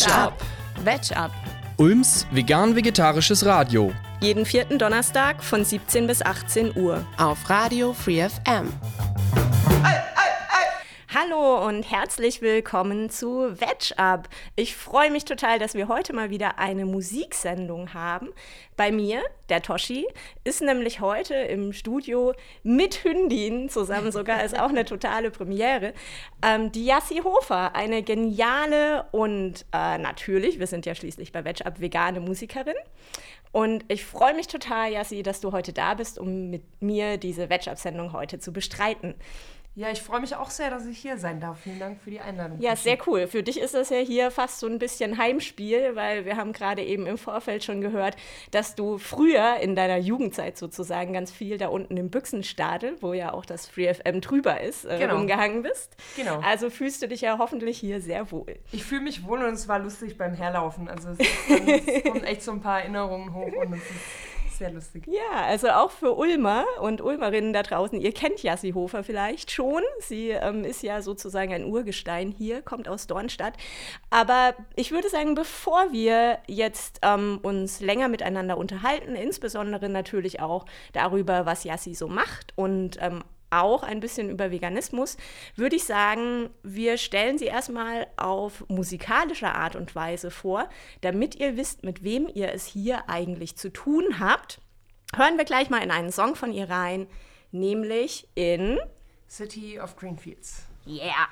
Veg Up. Veg Up. Ulms vegan-vegetarisches Radio. Jeden vierten Donnerstag von 17 bis 18 Uhr. Auf Radio Free FM. Hallo und herzlich willkommen zu Veg Up. Ich freue mich total, dass wir heute mal wieder eine Musiksendung haben. Bei mir, der Toshi, ist nämlich heute im Studio mit Hündin zusammen sogar, ist auch eine totale Premiere. Ähm, die Yassi Hofer, eine geniale und äh, natürlich, wir sind ja schließlich bei Veg Up, vegane Musikerin. Und ich freue mich total, Yassi, dass du heute da bist, um mit mir diese Veg Up-Sendung heute zu bestreiten. Ja, ich freue mich auch sehr, dass ich hier sein darf. Vielen Dank für die Einladung. Ja, sehr cool. Für dich ist das ja hier fast so ein bisschen Heimspiel, weil wir haben gerade eben im Vorfeld schon gehört, dass du früher in deiner Jugendzeit sozusagen ganz viel da unten im Büchsenstadel, wo ja auch das FreeFM drüber ist, äh, Genau. umgehangen bist. Genau. Also fühlst du dich ja hoffentlich hier sehr wohl. Ich fühle mich wohl und es war lustig beim Herlaufen. Also es, dann, es kommen echt so ein paar Erinnerungen hoch und es ist sehr lustig. Ja, also auch für Ulmer und Ulmerinnen da draußen, ihr kennt Jassi Hofer vielleicht schon. Sie ähm, ist ja sozusagen ein Urgestein hier, kommt aus Dornstadt. Aber ich würde sagen, bevor wir jetzt ähm, uns länger miteinander unterhalten, insbesondere natürlich auch darüber, was Jassi so macht und ähm, auch ein bisschen über Veganismus, würde ich sagen, wir stellen sie erstmal auf musikalische Art und Weise vor, damit ihr wisst, mit wem ihr es hier eigentlich zu tun habt. Hören wir gleich mal in einen Song von ihr rein, nämlich in City of Greenfields. Yeah.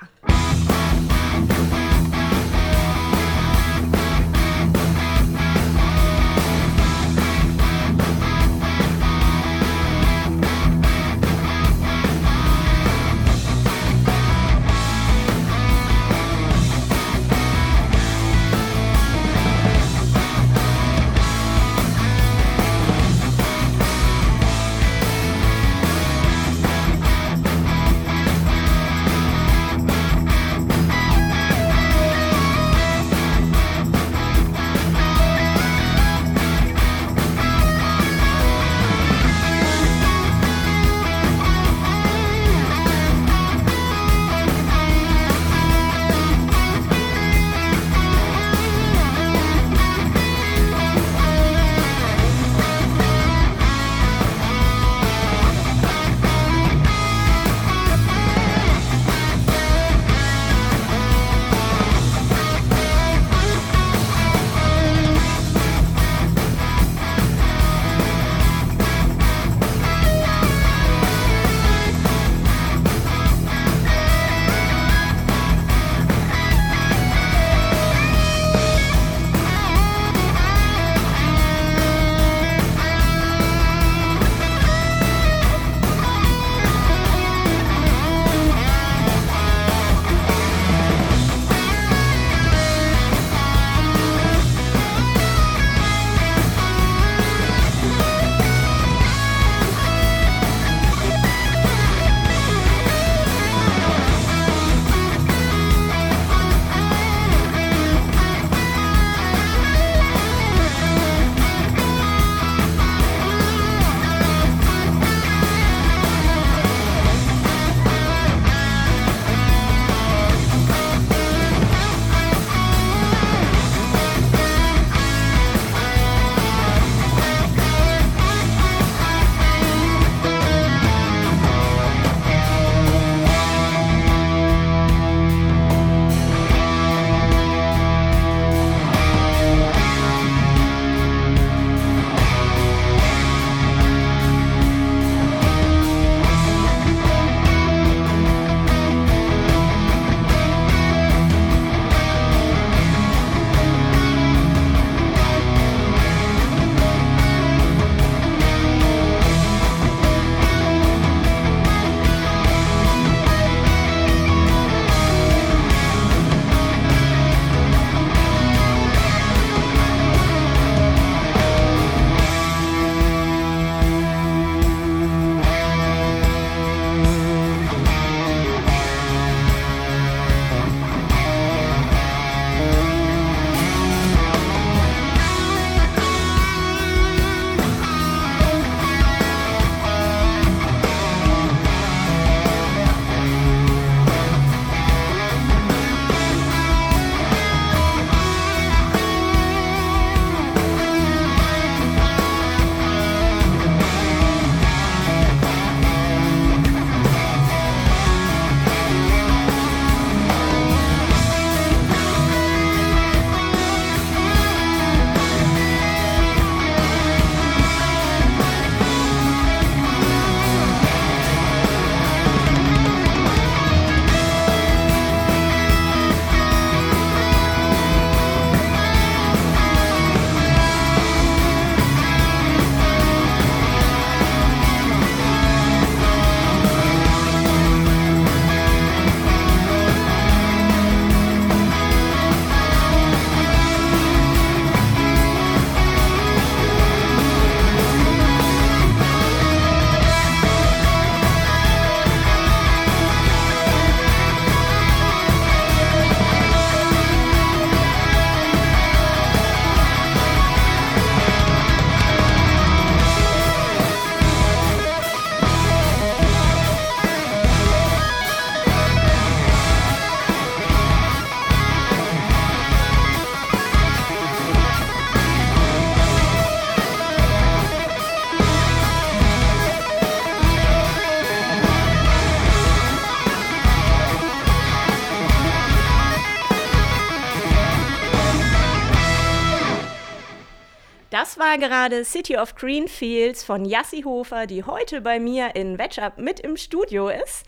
Gerade City of Greenfields von Yassi Hofer, die heute bei mir in Wetchup mit im Studio ist.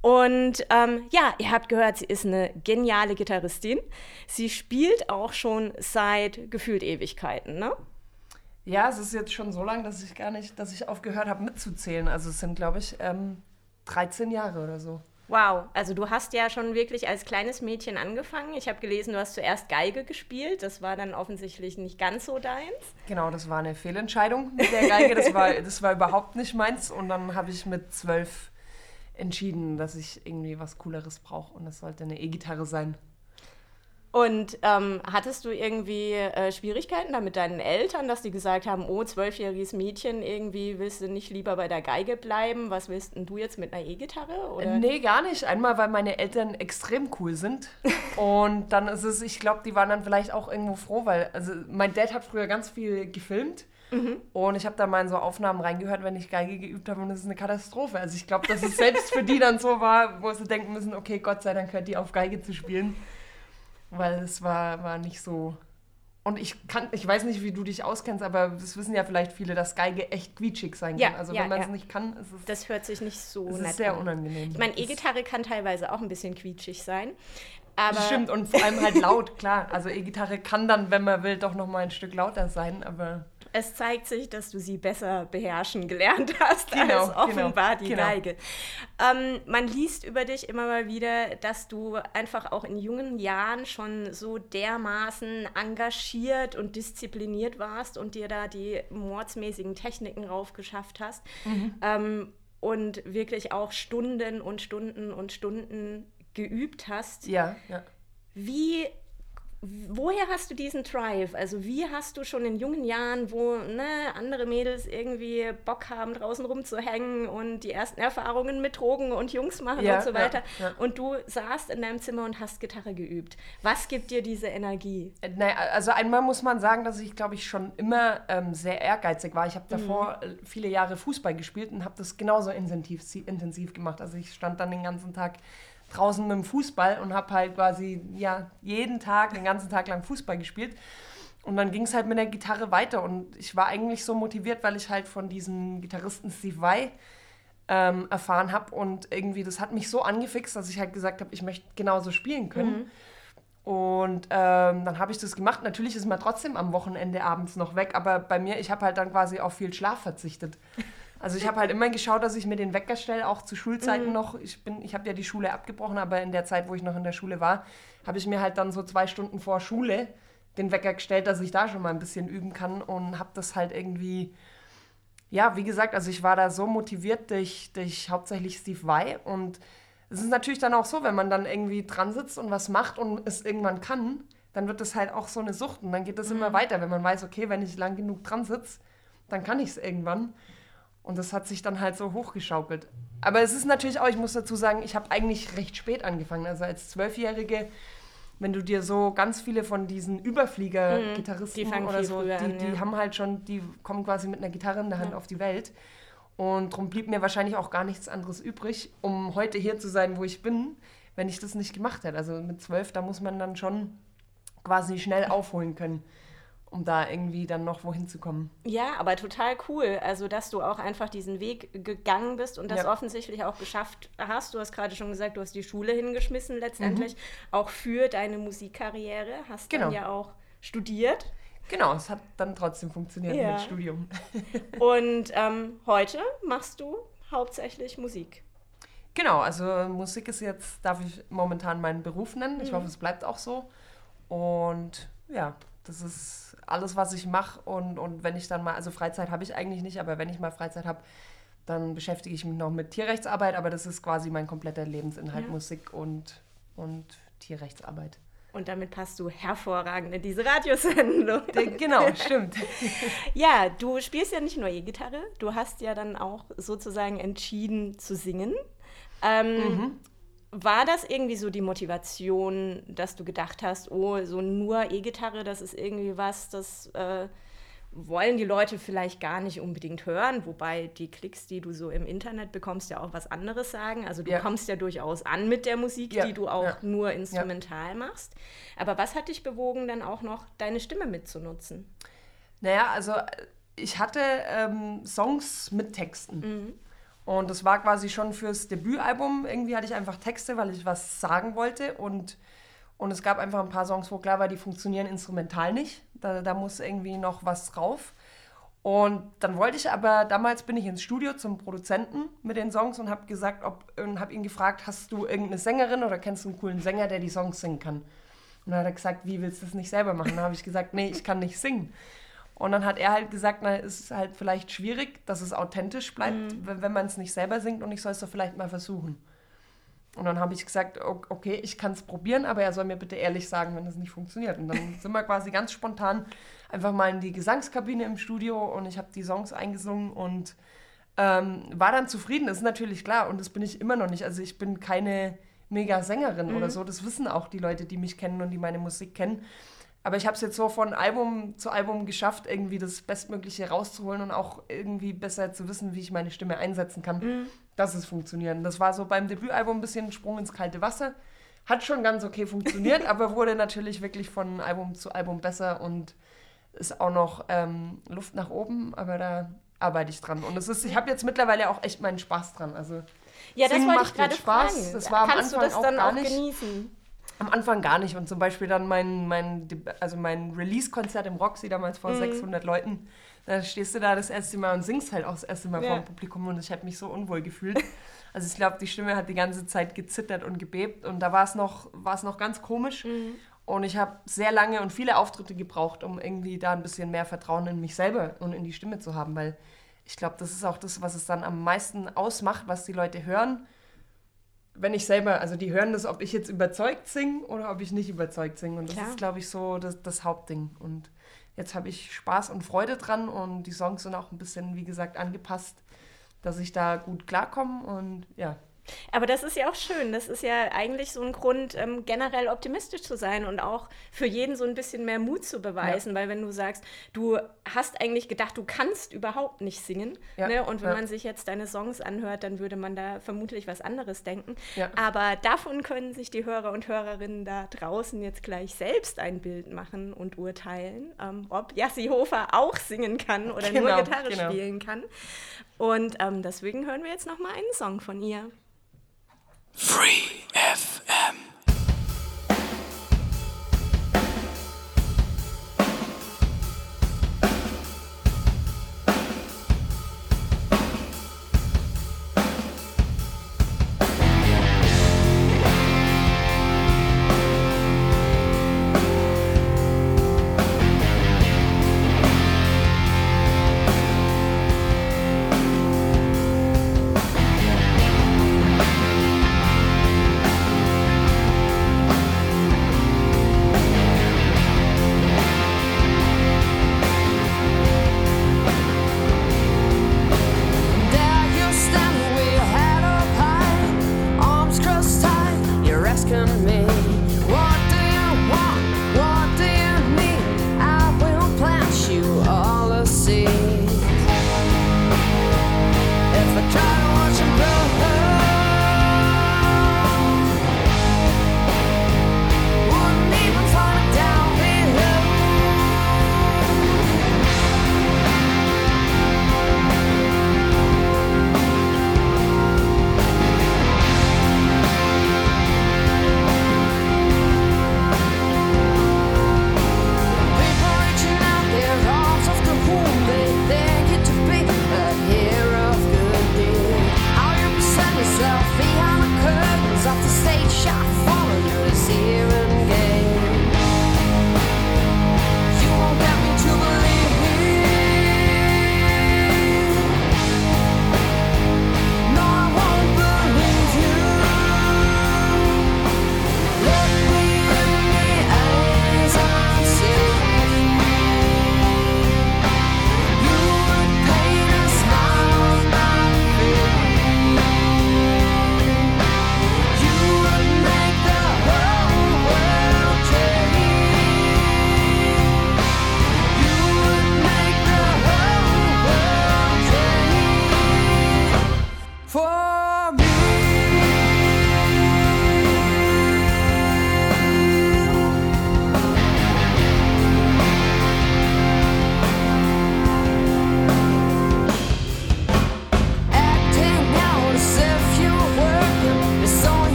Und ähm, ja, ihr habt gehört, sie ist eine geniale Gitarristin. Sie spielt auch schon seit gefühlt Ewigkeiten, ne? Ja, es ist jetzt schon so lange, dass ich gar nicht, dass ich aufgehört habe mitzuzählen. Also es sind, glaube ich, ähm, 13 Jahre oder so. Wow, also du hast ja schon wirklich als kleines Mädchen angefangen. Ich habe gelesen, du hast zuerst Geige gespielt. Das war dann offensichtlich nicht ganz so deins. Genau, das war eine Fehlentscheidung mit der Geige. Das war, das war überhaupt nicht meins. Und dann habe ich mit zwölf entschieden, dass ich irgendwie was Cooleres brauche. Und das sollte eine E-Gitarre sein. Und ähm, hattest du irgendwie äh, Schwierigkeiten da mit deinen Eltern, dass die gesagt haben, oh, zwölfjähriges Mädchen, irgendwie willst du nicht lieber bei der Geige bleiben? Was willst denn du jetzt mit einer E-Gitarre? Äh, nee, gar nicht. Einmal, weil meine Eltern extrem cool sind. Und dann ist es, ich glaube, die waren dann vielleicht auch irgendwo froh, weil, also mein Dad hat früher ganz viel gefilmt. Mhm. Und ich habe da mal in so Aufnahmen reingehört, wenn ich Geige geübt habe und es ist eine Katastrophe. Also ich glaube, dass es selbst für die dann so war, wo sie denken müssen, okay, Gott sei Dank hört die auf Geige zu spielen weil es war, war nicht so. Und ich kann, ich weiß nicht, wie du dich auskennst, aber das wissen ja vielleicht viele, dass Geige echt quietschig sein kann. also ja, wenn man es ja. nicht kann, ist es. Das hört sich nicht so es nett ist sehr unangenehm. Ich meine, E-Gitarre kann teilweise auch ein bisschen quietschig sein. Aber Stimmt, und vor allem halt laut, klar. Also E-Gitarre kann dann, wenn man will, doch noch mal ein Stück lauter sein, aber es zeigt sich, dass du sie besser beherrschen gelernt hast genau, als offenbar genau, die genau. Geige. Ähm, man liest über dich immer mal wieder, dass du einfach auch in jungen Jahren schon so dermaßen engagiert und diszipliniert warst und dir da die mordsmäßigen Techniken raufgeschafft hast. Mhm. Ähm, und wirklich auch Stunden und Stunden und Stunden geübt hast. Ja, ja. Wie woher hast du diesen Drive? Also wie hast du schon in jungen Jahren, wo ne, andere Mädels irgendwie Bock haben, draußen rumzuhängen und die ersten Erfahrungen mit Drogen und Jungs machen ja, und so weiter. Ja, ja. Und du saßt in deinem Zimmer und hast Gitarre geübt. Was gibt dir diese Energie? Äh, naja, also einmal muss man sagen, dass ich, glaube ich, schon immer ähm, sehr ehrgeizig war. Ich habe davor mhm. Viele Jahre Fußball gespielt und habe das genauso intensiv, intensiv gemacht. Also ich stand dann den ganzen Tag draußen mit dem Fußball und habe halt quasi ja, jeden Tag, den ganzen Tag lang Fußball gespielt. Und dann ging es halt mit der Gitarre weiter und ich war eigentlich so motiviert, weil ich halt von diesem Gitarristen Steve Vai ähm, erfahren habe und irgendwie das hat mich so angefixt, dass ich halt gesagt habe, ich möchte genauso spielen können. Mhm. Und ähm, dann habe ich das gemacht. Natürlich ist man trotzdem am Wochenende abends noch weg, aber bei mir, ich habe halt dann quasi auf viel Schlaf verzichtet. Also ich habe halt immer geschaut, dass ich mir den Wecker stelle, auch zu Schulzeiten mhm. noch. Ich, ich habe ja die Schule abgebrochen, aber in der Zeit, wo ich noch in der Schule war, habe ich mir halt dann so zwei Stunden vor Schule den Wecker gestellt, dass ich da schon mal ein bisschen üben kann und habe das halt irgendwie, ja, wie gesagt, also ich war da so motiviert durch, durch hauptsächlich Steve Vai und es ist natürlich dann auch so, wenn man dann irgendwie dran sitzt und was macht und es irgendwann kann, dann wird das halt auch so eine Sucht und dann geht das mhm. immer weiter, wenn man weiß, okay, wenn ich lang genug dran sitze, dann kann ich es irgendwann. Und das hat sich dann halt so hochgeschaukelt. Aber es ist natürlich auch, ich muss dazu sagen, ich habe eigentlich recht spät angefangen. Also als Zwölfjährige, wenn du dir so ganz viele von diesen Überflieger-Gitarristen mhm, oder so, die, an, die haben halt schon, die kommen quasi mit einer Gitarre in der Hand ja. auf die Welt. Und darum blieb mir wahrscheinlich auch gar nichts anderes übrig, um heute hier zu sein, wo ich bin, wenn ich das nicht gemacht hätte. Also mit zwölf, da muss man dann schon quasi schnell aufholen können um da irgendwie dann noch wohin zu kommen. Ja, aber total cool. Also, dass du auch einfach diesen Weg gegangen bist und das ja. offensichtlich auch geschafft hast. Du hast gerade schon gesagt, du hast die Schule hingeschmissen letztendlich, mhm. auch für deine Musikkarriere. Hast genau. dann ja auch studiert. Genau, es hat dann trotzdem funktioniert ja. mit Studium. und ähm, heute machst du hauptsächlich Musik. Genau, also Musik ist jetzt, darf ich momentan meinen Beruf nennen. Ich mhm. hoffe, es bleibt auch so. Und ja, das ist alles, was ich mache. Und, und wenn ich dann mal, also Freizeit habe ich eigentlich nicht, aber wenn ich mal Freizeit habe, dann beschäftige ich mich noch mit Tierrechtsarbeit, aber das ist quasi mein kompletter Lebensinhalt, ja. Musik und, und Tierrechtsarbeit. Und damit passt du hervorragend in diese Radiosendung. Genau, stimmt. ja, du spielst ja nicht nur E-Gitarre, du hast ja dann auch sozusagen entschieden zu singen. Ähm, mhm. War das irgendwie so die Motivation, dass du gedacht hast, oh, so nur E-Gitarre, das ist irgendwie was, das äh, wollen die Leute vielleicht gar nicht unbedingt hören, wobei die Klicks, die du so im Internet bekommst, ja auch was anderes sagen. Also du ja. kommst ja durchaus an mit der Musik, ja. die du auch ja. nur instrumental machst. Aber was hat dich bewogen, dann auch noch deine Stimme mitzunutzen? Naja, also ich hatte ähm, Songs mit Texten. Und das war quasi schon fürs Debütalbum. Irgendwie hatte ich einfach Texte, weil ich was sagen wollte. Und, und es gab einfach ein paar Songs, wo klar war, die funktionieren instrumental nicht. Da, da muss irgendwie noch was drauf. Und dann wollte ich aber, damals bin ich ins Studio zum Produzenten mit den Songs und habe gesagt, ob, und habe ihn gefragt, hast du irgendeine Sängerin oder kennst du einen coolen Sänger, der die Songs singen kann? Und dann hat er gesagt, wie willst du das nicht selber machen? Dann habe ich gesagt, nee, ich kann nicht singen. Und dann hat er halt gesagt, na, es ist halt vielleicht schwierig, dass es authentisch bleibt, wenn, wenn man es nicht selber singt und ich soll es doch vielleicht mal versuchen. Und dann habe ich gesagt, okay, ich kann es probieren, aber er soll mir bitte ehrlich sagen, wenn das nicht funktioniert. Und dann sind wir quasi ganz spontan einfach mal in die Gesangskabine im Studio und ich habe die Songs eingesungen und ähm, war dann zufrieden. Das ist natürlich klar und das bin ich immer noch nicht. Also ich bin keine Mega-Sängerin oder so. Das wissen auch die Leute, die mich kennen und die meine Musik kennen. Aber ich habe es jetzt so von Album zu Album geschafft, irgendwie das Bestmögliche rauszuholen und auch irgendwie besser zu wissen, wie ich meine Stimme einsetzen kann, dass es funktioniert. Das war so beim Debütalbum ein bisschen ein Sprung ins kalte Wasser. Hat schon ganz okay funktioniert, aber wurde natürlich wirklich von Album zu Album besser und ist auch noch ähm, Luft nach oben, aber da arbeite ich dran. Und es ist, ich habe jetzt mittlerweile auch echt meinen Spaß dran. Also Ja, das wollte macht ich gerade Spaß. fragen. Das war am Kannst Anfang du das auch dann gar auch nicht. genießen? Am Anfang gar nicht. Und zum Beispiel dann mein, mein, also mein Release-Konzert im Roxy damals Mhm. vor 600 Leuten. Da stehst du da das erste Mal und singst halt auch das erste Mal Ja. vor dem Publikum und ich habe mich so unwohl gefühlt. Also ich glaube, die Stimme hat die ganze Zeit gezittert und gebebt und da war es noch, noch ganz komisch. Mhm. Und ich habe sehr lange und viele Auftritte gebraucht, um irgendwie da ein bisschen mehr Vertrauen in mich selber und in die Stimme zu haben, weil ich glaube, das ist auch das, was es dann am meisten ausmacht, was die Leute hören. Wenn ich selber, also die hören das, ob ich jetzt überzeugt singe oder ob ich nicht überzeugt singe. Und das Klar. ist, glaube ich, so das, das Hauptding. Und jetzt habe ich Spaß und Freude dran und die Songs sind auch ein bisschen, wie gesagt, angepasst, dass ich da gut klarkomme. Und ja, Aber das ist ja auch schön. Das ist ja eigentlich so ein Grund, ähm, generell optimistisch zu sein und auch für jeden so ein bisschen mehr Mut zu beweisen. Weil wenn du sagst, du hast eigentlich gedacht, du kannst überhaupt nicht singen. Ja, Ne? Und wenn ja. man sich jetzt deine Songs anhört, dann würde man da vermutlich was anderes denken. Ja. Aber davon können sich die Hörer und Hörerinnen da draußen jetzt gleich selbst ein Bild machen und urteilen, ähm, ob Jassi Hofer auch singen kann oder nur Genau, Gitarre genau. spielen kann. Und ähm, deswegen hören wir jetzt noch mal einen Song von ihr. Free FM. Asking me,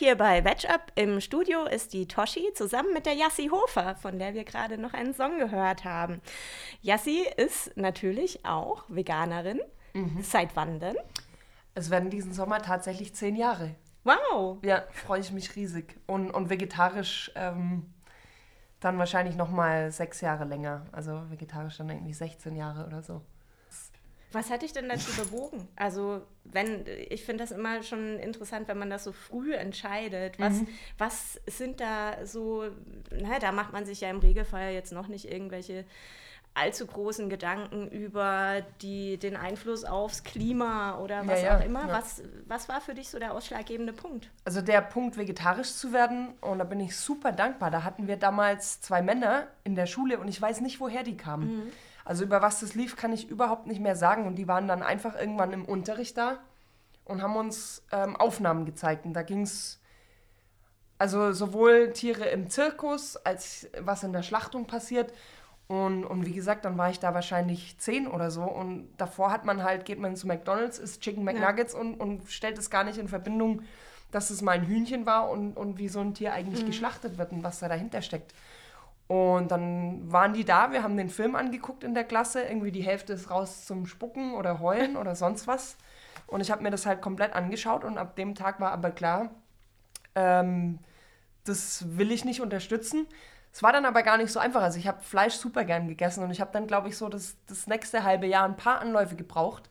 hier bei Veg Up. Im Studio ist die Toshi zusammen mit der Yassi Hofer, von der wir gerade noch einen Song gehört haben. Yassi ist natürlich auch Veganerin. Seit wann denn? Es werden diesen Sommer tatsächlich zehn Jahre. Wow. Ja, freue ich mich riesig. Und, und vegetarisch ähm, dann wahrscheinlich noch mal sechs Jahre länger. Also vegetarisch dann irgendwie 16 Jahre oder so. Was hat dich denn dazu bewogen? Also, wenn, ich finde das immer schon interessant, wenn man das so früh entscheidet. Was, was sind da so, na, da macht man sich ja im Regelfall jetzt noch nicht irgendwelche allzu großen Gedanken über die, den Einfluss aufs Klima oder was Ja, ja, auch immer. ja. Was, was war für dich so der ausschlaggebende Punkt? Also der Punkt, vegetarisch zu werden, und da bin ich super dankbar. Da hatten wir damals zwei Männer in der Schule und ich weiß nicht, woher die kamen. Also über was das lief, kann ich überhaupt nicht mehr sagen. Und die waren dann einfach irgendwann im Unterricht da und haben uns ähm, Aufnahmen gezeigt. Und da ging es also sowohl Tiere im Zirkus, als was in der Schlachtung passiert. Und, und wie gesagt, dann war ich da wahrscheinlich zehn oder so. Und davor hat man halt, geht man zu McDonalds, isst Chicken McNuggets und, und stellt es gar nicht in Verbindung, dass es mal ein Hühnchen war und, und wie so ein Tier eigentlich geschlachtet wird und was da dahinter steckt. Und dann waren die da, wir haben den Film angeguckt in der Klasse. Irgendwie die Hälfte ist raus zum Spucken oder Heulen oder sonst was. Und ich habe mir das halt komplett angeschaut und ab dem Tag war aber klar, ähm, das will ich nicht unterstützen. Es war dann aber gar nicht so einfach. Also ich habe Fleisch super gern gegessen und ich habe dann, glaube ich, so das, das nächste halbe Jahr ein paar Anläufe gebraucht.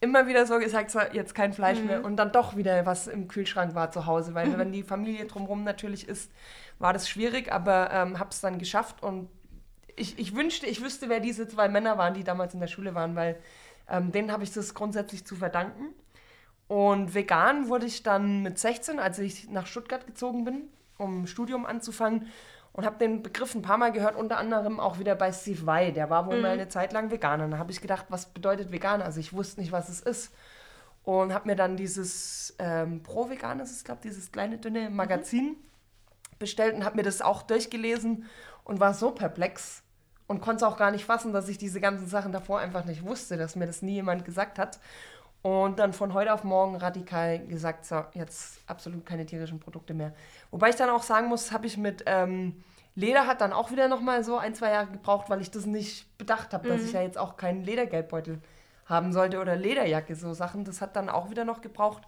Immer wieder so gesagt, so, jetzt kein Fleisch mehr und dann doch wieder was im Kühlschrank war zu Hause, weil wenn die Familie drumherum natürlich ist, war das schwierig, aber ähm, habe es dann geschafft und ich, ich wünschte, ich wüsste, wer diese zwei Männer waren, die damals in der Schule waren, weil ähm, denen habe ich das grundsätzlich zu verdanken. Und vegan wurde ich dann mit 16, als ich nach Stuttgart gezogen bin, um Studium anzufangen. Und habe den Begriff ein paar Mal gehört, unter anderem auch wieder bei Steve Vai. Der war wohl mal eine Zeit lang Veganer. Und da habe ich gedacht, was bedeutet vegan? Also ich wusste nicht, was es ist. Und habe mir dann dieses ähm, Pro-Vegan, ist es, glaube dieses kleine, dünne Magazin bestellt und habe mir das auch durchgelesen und war so perplex und konnte es auch gar nicht fassen, dass ich diese ganzen Sachen davor einfach nicht wusste, dass mir das nie jemand gesagt hat. Und dann von heute auf morgen radikal gesagt, so, jetzt absolut keine tierischen Produkte mehr. Wobei ich dann auch sagen muss, habe ich mit ähm, Leder hat dann auch wieder nochmal so ein, zwei Jahre gebraucht, weil ich das nicht bedacht habe, dass ich ja jetzt auch keinen Ledergeldbeutel haben sollte oder Lederjacke, so Sachen. Das hat dann auch wieder noch gebraucht.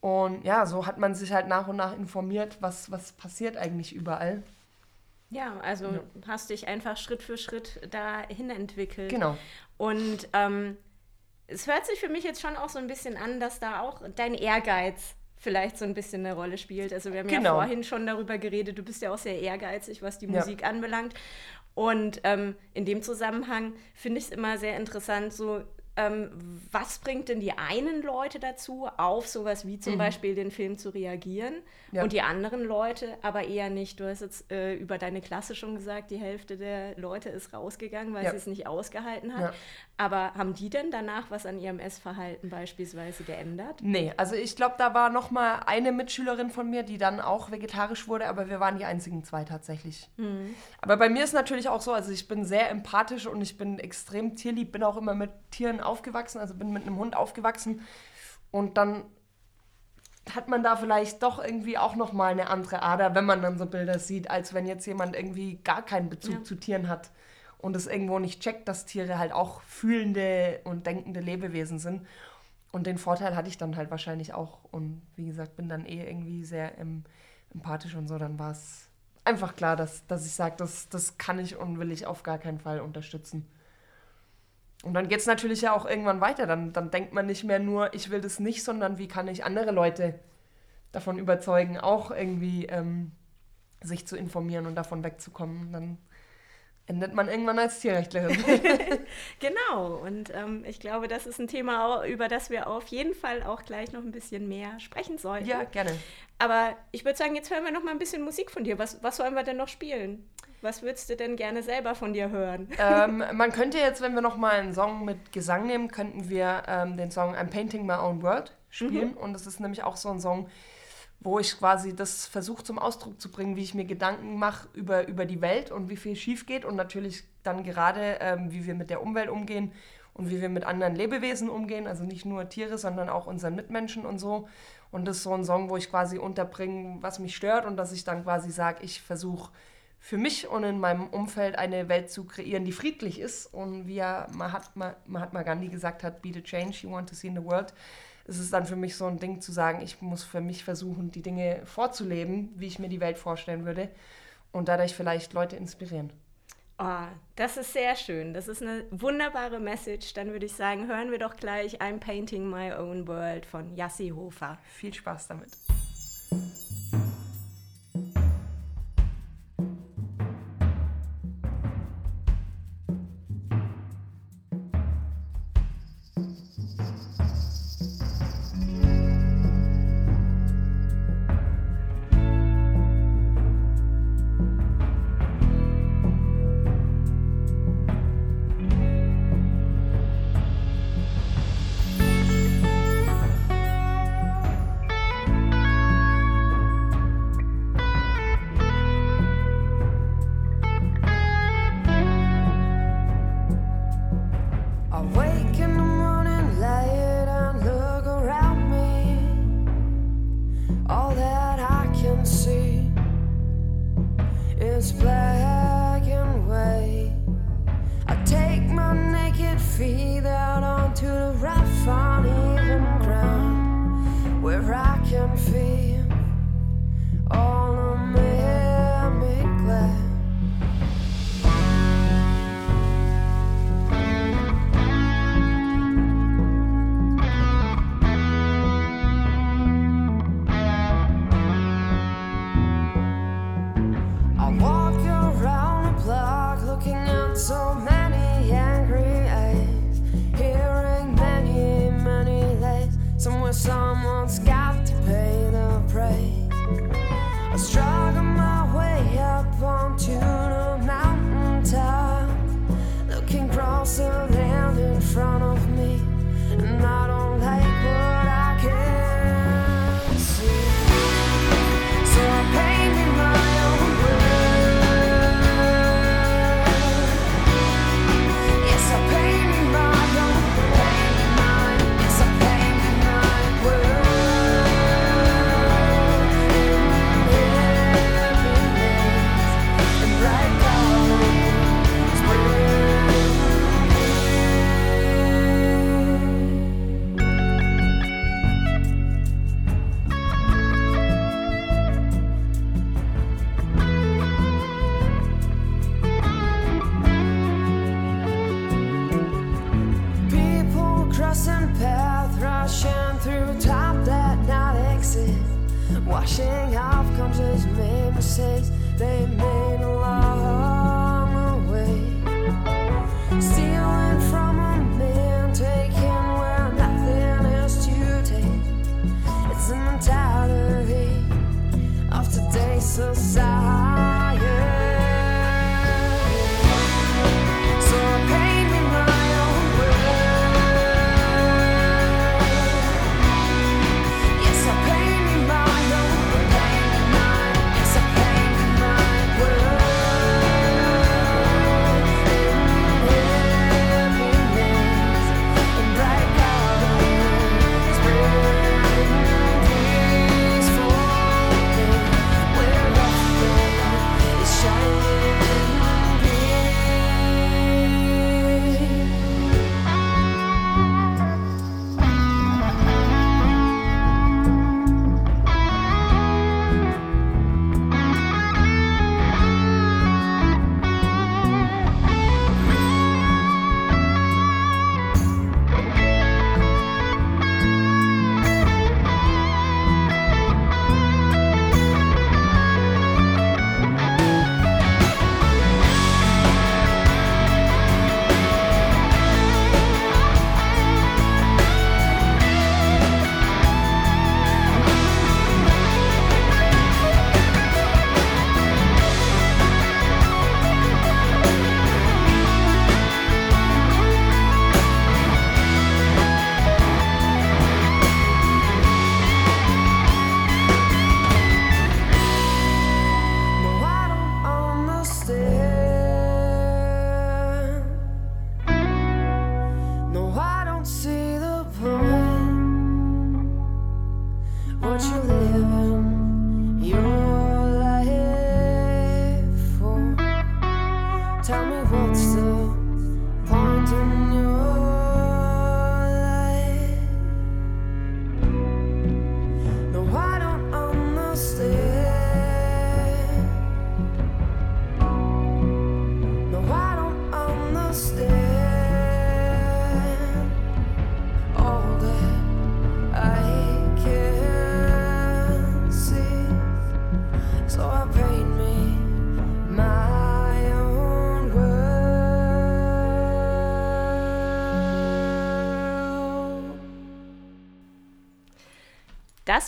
Und ja, so hat man sich halt nach und nach informiert, was, was passiert eigentlich überall. Ja, also hast dich einfach Schritt für Schritt dahin entwickelt. Genau. Und ähm, es hört sich für mich jetzt schon auch so ein bisschen an, dass da auch dein Ehrgeiz vielleicht so ein bisschen eine Rolle spielt. Also wir haben ja Genau. vorhin schon darüber geredet, du bist ja auch sehr ehrgeizig, was die Ja. Musik anbelangt. Und ähm, in dem Zusammenhang finde ich es immer sehr interessant, so ähm, was bringt denn die einen Leute dazu, auf sowas wie zum Beispiel den Film zu reagieren Mhm. Ja. und die anderen Leute aber eher nicht. Du hast jetzt äh, über deine Klasse schon gesagt, die Hälfte der Leute ist rausgegangen, weil Ja. sie es nicht ausgehalten hat. Ja. Aber haben die denn danach was an ihrem Essverhalten beispielsweise geändert? Nee, also ich glaube, da war noch mal eine Mitschülerin von mir, die dann auch vegetarisch wurde, aber wir waren die einzigen zwei tatsächlich. Aber bei mir ist natürlich auch so, also ich bin sehr empathisch und ich bin extrem tierlieb, bin auch immer mit Tieren aufgewachsen, also bin mit einem Hund aufgewachsen und dann hat man da vielleicht doch irgendwie auch noch mal eine andere Ader, wenn man dann so Bilder sieht, als wenn jetzt jemand irgendwie gar keinen Bezug Ja. zu Tieren hat und es irgendwo nicht checkt, dass Tiere halt auch fühlende und denkende Lebewesen sind. Und den Vorteil hatte ich dann halt wahrscheinlich auch. Und wie gesagt, bin dann eh irgendwie sehr ähm, empathisch und so. Dann war es einfach klar, dass, dass ich sage, das, das kann ich und will ich auf gar keinen Fall unterstützen. Und dann geht es natürlich ja auch irgendwann weiter. Dann, dann denkt man nicht mehr nur, ich will das nicht, sondern wie kann ich andere Leute davon überzeugen, auch irgendwie ähm, sich zu informieren und davon wegzukommen. Dann endet man irgendwann als Tierrechtlerin. Genau, und ähm, ich glaube, das ist ein Thema, über das wir auf jeden Fall auch gleich noch ein bisschen mehr sprechen sollten. ja, gerne. Aber ich würde sagen, jetzt hören wir noch mal ein bisschen Musik von dir. Was, was sollen wir denn noch spielen? Was würdest du denn gerne selber von dir hören? Ähm, man könnte jetzt, wenn wir nochmal einen Song mit Gesang nehmen, könnten wir ähm, den Song I'm Painting My Own World spielen. Mhm. Und das ist nämlich auch so ein Song, wo ich quasi das versuche zum Ausdruck zu bringen, wie ich mir Gedanken mache über, über die Welt und wie viel schief geht und natürlich dann gerade, ähm, wie wir mit der Umwelt umgehen und wie wir mit anderen Lebewesen umgehen, also nicht nur Tiere, sondern auch unseren Mitmenschen und so. Und das ist so ein Song, wo ich quasi unterbringe, was mich stört und dass ich dann quasi sage, ich versuche für mich und in meinem Umfeld eine Welt zu kreieren, die friedlich ist. Und wie ja Mahatma, Mahatma Gandhi gesagt hat, be the change you want to see in the world, ist es dann für mich so ein Ding zu sagen, ich muss für mich versuchen, die Dinge vorzuleben, wie ich mir die Welt vorstellen würde und dadurch vielleicht Leute inspirieren. Oh, das ist sehr schön. Das ist eine wunderbare Message. Dann würde ich sagen, hören wir doch gleich I'm Painting My Own World von Yassi Hofer. Viel Spaß damit.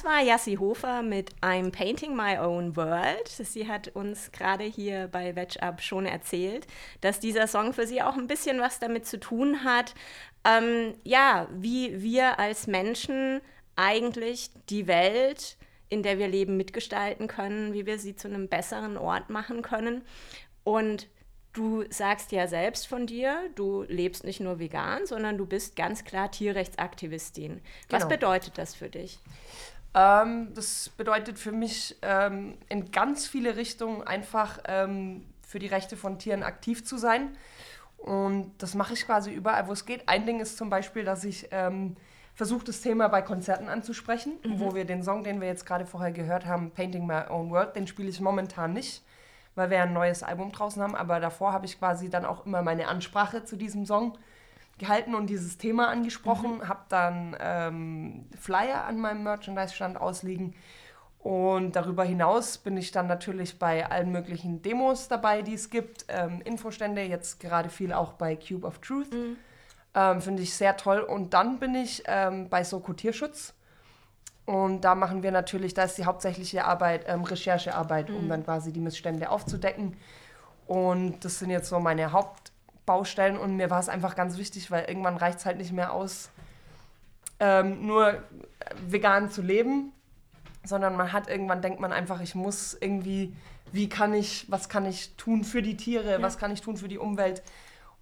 War Jassi Hofer mit I'm Painting My Own World. Sie hat uns gerade hier bei Veg Up schon erzählt, dass dieser Song für sie auch ein bisschen was damit zu tun hat, ähm, ja, wie wir als Menschen eigentlich die Welt, in der wir leben, mitgestalten können, wie wir sie zu einem besseren Ort machen können. Und Du sagst ja selbst von dir, du lebst nicht nur vegan, sondern du bist ganz klar Tierrechtsaktivistin. Was Genau. bedeutet das für dich? Ähm, das bedeutet für mich ähm, in ganz viele Richtungen einfach ähm, für die Rechte von Tieren aktiv zu sein. Und das mache ich quasi überall, wo es geht. Ein Ding ist zum Beispiel, dass ich ähm, versuche, das Thema bei Konzerten anzusprechen, wo wir den Song, den wir jetzt gerade vorher gehört haben, Painting My Own World, den spiele ich momentan nicht, weil wir ein neues Album draußen haben. Aber davor habe ich quasi dann auch immer meine Ansprache zu diesem Song gehalten und dieses Thema angesprochen, habe dann ähm, Flyer an meinem Merchandise-Stand ausliegen. Und darüber hinaus bin ich dann natürlich bei allen möglichen Demos dabei, die es gibt, ähm, Infostände, jetzt gerade viel auch bei Cube of Truth, ähm, finde ich sehr toll. Und dann bin ich ähm, bei Soko Tierschutz und da machen wir natürlich, da ist die hauptsächliche Arbeit ähm, Recherchearbeit, um dann quasi die Missstände aufzudecken. Und das sind jetzt so meine Hauptbaustellen. Und mir war es einfach ganz wichtig, weil irgendwann reicht es halt nicht mehr aus, ähm, nur vegan zu leben, sondern man hat irgendwann denkt man einfach, ich muss irgendwie, wie kann ich, was kann ich tun für die Tiere, was kann ich tun für die Umwelt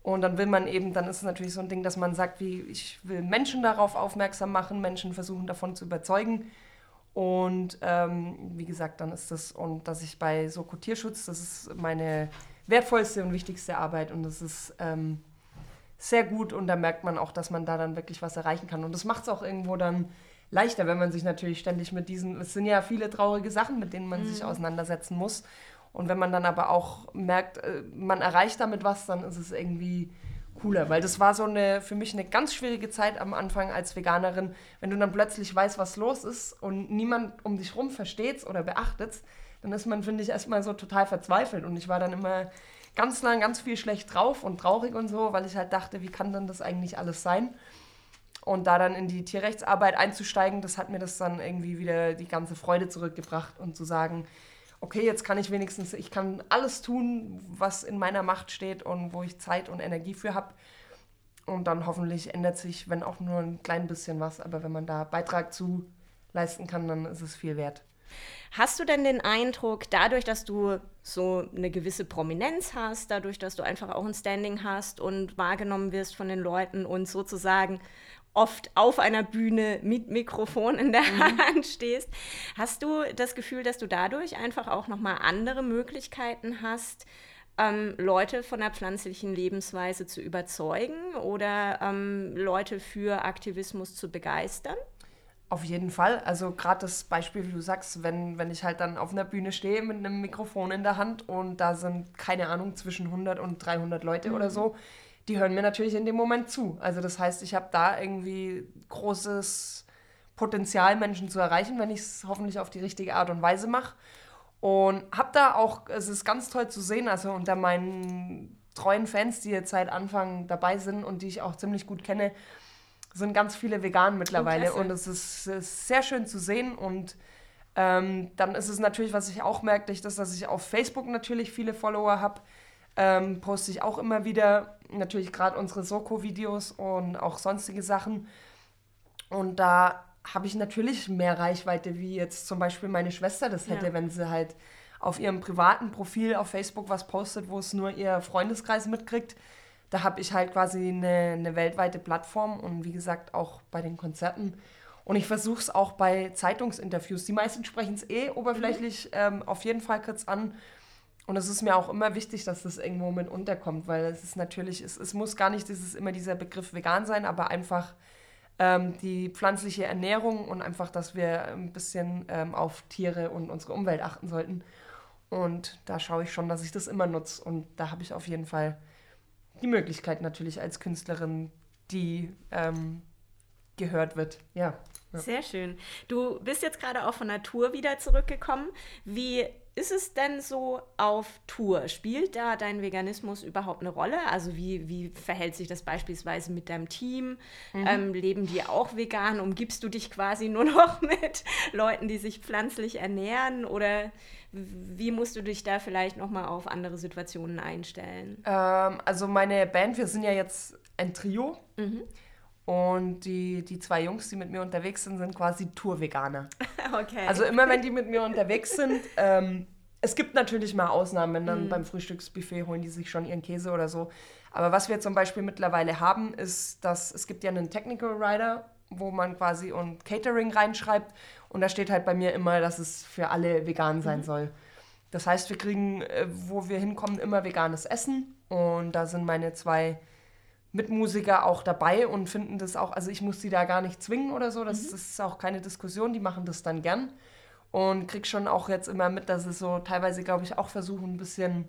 und dann will man eben, dann ist es natürlich so ein Ding, dass man sagt, wie ich will Menschen darauf aufmerksam machen, Menschen versuchen davon zu überzeugen und ähm, wie gesagt, dann ist das, und dass ich bei Soko Tierschutz, das ist meine wertvollste und wichtigste Arbeit und das ist ähm, sehr gut und da merkt man auch, dass man da dann wirklich was erreichen kann. Und das macht es auch irgendwo dann leichter, wenn man sich natürlich ständig mit diesen, es sind ja viele traurige Sachen, mit denen man sich auseinandersetzen muss. Und wenn man dann aber auch merkt, äh, man erreicht damit was, dann ist es irgendwie cooler. Weil das war so eine, für mich eine ganz schwierige Zeit am Anfang als Veganerin, wenn du dann plötzlich weißt, was los ist und niemand um dich rum versteht's oder beachtet's, dann ist man, finde ich, erstmal so total verzweifelt. Und ich war dann immer ganz lang ganz viel schlecht drauf und traurig und so, weil ich halt dachte, wie kann denn das eigentlich alles sein? Und da dann in die Tierrechtsarbeit einzusteigen, das hat mir das dann irgendwie wieder die ganze Freude zurückgebracht und zu sagen, okay, jetzt kann ich wenigstens, ich kann alles tun, was in meiner Macht steht und wo ich Zeit und Energie für habe. Und dann hoffentlich ändert sich, wenn auch nur ein klein bisschen was, aber wenn man da Beitrag zu leisten kann, dann ist es viel wert. Hast du denn den Eindruck, dadurch, dass du so eine gewisse Prominenz hast, dadurch, dass du einfach auch ein Standing hast und wahrgenommen wirst von den Leuten und sozusagen oft auf einer Bühne mit Mikrofon in der Hand stehst, hast du das Gefühl, dass du dadurch einfach auch nochmal andere Möglichkeiten hast, ähm, Leute von der pflanzlichen Lebensweise zu überzeugen oder ähm, Leute für Aktivismus zu begeistern? Auf jeden Fall. Also gerade das Beispiel, wie du sagst, wenn, wenn ich halt dann auf einer Bühne stehe mit einem Mikrofon in der Hand und da sind, keine Ahnung, zwischen 100 und 300 Leute oder so, die hören mir natürlich in dem Moment zu. Also das heißt, ich habe da irgendwie großes Potenzial, Menschen zu erreichen, wenn ich es hoffentlich auf die richtige Art und Weise mache. Und habe da auch, es ist ganz toll zu sehen, also unter meinen treuen Fans, die jetzt seit Anfang dabei sind und die ich auch ziemlich gut kenne, sind ganz viele vegan mittlerweile klasse. und es ist, ist sehr schön zu sehen und ähm, dann ist es natürlich, was ich auch merke, das, dass ich auf Facebook natürlich viele Follower habe, ähm, poste ich auch immer wieder natürlich gerade unsere Soko-Videos und auch sonstige Sachen und da habe ich natürlich mehr Reichweite, wie jetzt zum Beispiel meine Schwester das hätte, Ja. wenn sie halt auf ihrem privaten Profil auf Facebook was postet, wo es nur ihr Freundeskreis mitkriegt. Da habe ich halt quasi eine, eine weltweite Plattform und wie gesagt auch bei den Konzerten. Und ich versuche es auch bei Zeitungsinterviews. Die meisten sprechen es eh oberflächlich ähm, auf jeden Fall kurz an. Und es ist mir auch immer wichtig, dass das irgendwo mit unterkommt, weil es ist natürlich, es, es muss gar nicht dieses, immer dieser Begriff vegan sein, aber einfach ähm, die pflanzliche Ernährung und einfach, dass wir ein bisschen ähm, auf Tiere und unsere Umwelt achten sollten. Und da schaue ich schon, dass ich das immer nutze. Und da habe ich auf jeden Fall die Möglichkeit natürlich als Künstlerin, die ähm, gehört wird. Ja. Sehr schön. Du bist jetzt gerade auch von Natur wieder zurückgekommen. Wie ist es denn so auf Tour? Spielt da dein Veganismus überhaupt eine Rolle? Also wie, wie verhält sich das beispielsweise mit deinem Team? Ähm, leben die auch vegan? Umgibst du dich quasi nur noch mit Leuten, die sich pflanzlich ernähren? Oder wie musst du dich da vielleicht nochmal auf andere Situationen einstellen? Ähm, also meine Band, wir sind ja jetzt ein Trio. Und die, die zwei Jungs, die mit mir unterwegs sind, sind quasi Tour-Veganer. Okay. Also immer wenn die mit mir unterwegs sind, ähm, es gibt natürlich mal Ausnahmen, wenn dann beim Frühstücksbuffet holen die sich schon ihren Käse oder so. Aber was wir zum Beispiel mittlerweile haben, ist, dass es gibt ja einen Technical Rider, wo man quasi und Catering reinschreibt und da steht halt bei mir immer, dass es für alle vegan sein soll. Das heißt, wir kriegen, äh, wo wir hinkommen, immer veganes Essen und da sind meine zwei Mitmusiker auch dabei und finden das auch, also ich muss die da gar nicht zwingen oder so, das, das ist auch keine Diskussion, die machen das dann gern. Und krieg schon auch jetzt immer mit, dass es so teilweise, glaube ich, auch versuchen, ein bisschen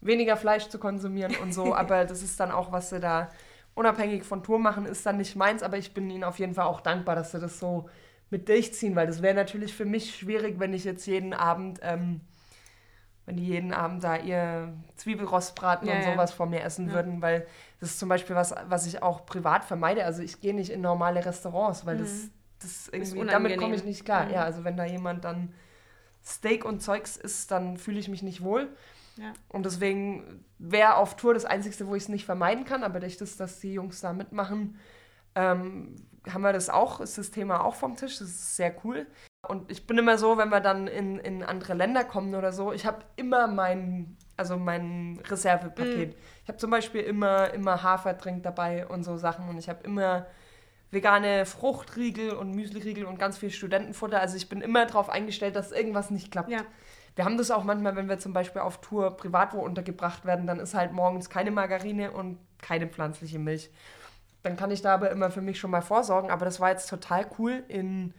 weniger Fleisch zu konsumieren und so, aber das ist dann auch, was sie da unabhängig von Tour machen, ist dann nicht meins, aber ich bin ihnen auf jeden Fall auch dankbar, dass sie das so mit durchziehen, weil das wäre natürlich für mich schwierig, wenn ich jetzt jeden Abend, ähm, wenn die jeden Abend da ihr Zwiebelrostbraten Ja, und ja. sowas vor mir essen würden, weil das ist zum Beispiel was, was ich auch privat vermeide. Also ich gehe nicht in normale Restaurants, weil das, das irgendwie, damit komme ich nicht klar. Ja, also wenn da jemand dann Steak und Zeugs isst, dann fühle ich mich nicht wohl. Ja. Und deswegen wäre auf Tour das Einzige, wo ich es nicht vermeiden kann, aber durch das, dass die Jungs da mitmachen, ähm, haben wir das auch, ist das Thema auch vom Tisch. Das ist sehr cool. Und ich bin immer so, wenn wir dann in, in andere Länder kommen oder so, ich habe immer mein, also mein Reservepaket. Ich habe zum Beispiel immer, immer Hafertrink dabei und so Sachen und ich habe immer vegane Fruchtriegel und Müsliriegel und ganz viel Studentenfutter. Also ich bin immer darauf eingestellt, dass irgendwas nicht klappt. Ja. Wir haben das auch manchmal, wenn wir zum Beispiel auf Tour privat wo untergebracht werden, dann ist halt morgens keine Margarine und keine pflanzliche Milch. Dann kann ich da aber immer für mich schon mal vorsorgen. Aber das war jetzt total cool in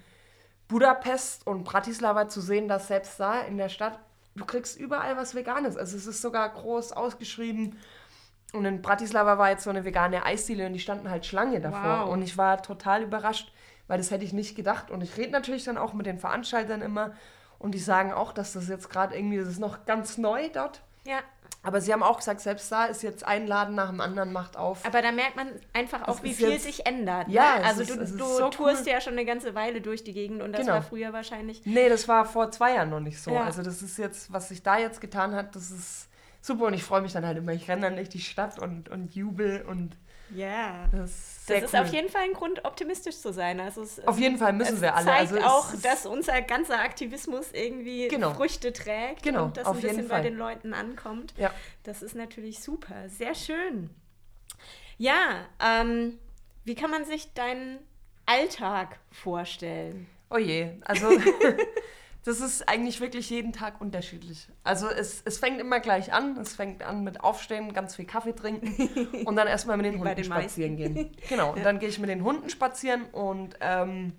Budapest und Bratislava zu sehen, dass selbst da in der Stadt, du kriegst überall was Veganes. Also es ist sogar groß ausgeschrieben. Und in Bratislava war jetzt so eine vegane Eisdiele und die standen halt Schlange davor. Wow. Und ich war total überrascht, weil das hätte ich nicht gedacht. Und ich rede natürlich dann auch mit den Veranstaltern immer und die sagen auch, dass das jetzt gerade irgendwie, das ist noch ganz neu dort. Ja, Aber sie haben auch gesagt, selbst da ist jetzt ein Laden nach dem anderen macht auf. aber da merkt man einfach auch, wie viel jetzt- sich ändert. Ja, ne? also ist- du, du so tourst cool. ja schon eine ganze Weile durch die Gegend und das Genau. war früher wahrscheinlich. Nee, das war vor zwei Jahren noch nicht so. Ja. Also das ist jetzt, was sich da jetzt getan hat, das ist super und ich freue mich dann halt immer. Ich renne dann durch die Stadt und, und jubel und Ja. das ist Das ist cool. auf jeden Fall ein Grund, optimistisch zu sein. Also es, Auf jeden Fall müssen wir alle. zeigt Also auch, dass unser ganzer Aktivismus irgendwie Genau. Früchte trägt Genau, und das auf ein jeden bisschen bei den Leuten ankommt. Ja. Das ist natürlich super. Sehr schön. Ja, ähm, wie kann man sich deinen Alltag vorstellen? Oh je, also das ist eigentlich wirklich jeden Tag unterschiedlich. Also es, es fängt immer gleich an. Es fängt an mit Aufstehen, ganz viel Kaffee trinken und dann erstmal mit den Hunden den spazieren gehen. Genau, und dann gehe ich mit den Hunden spazieren und ähm,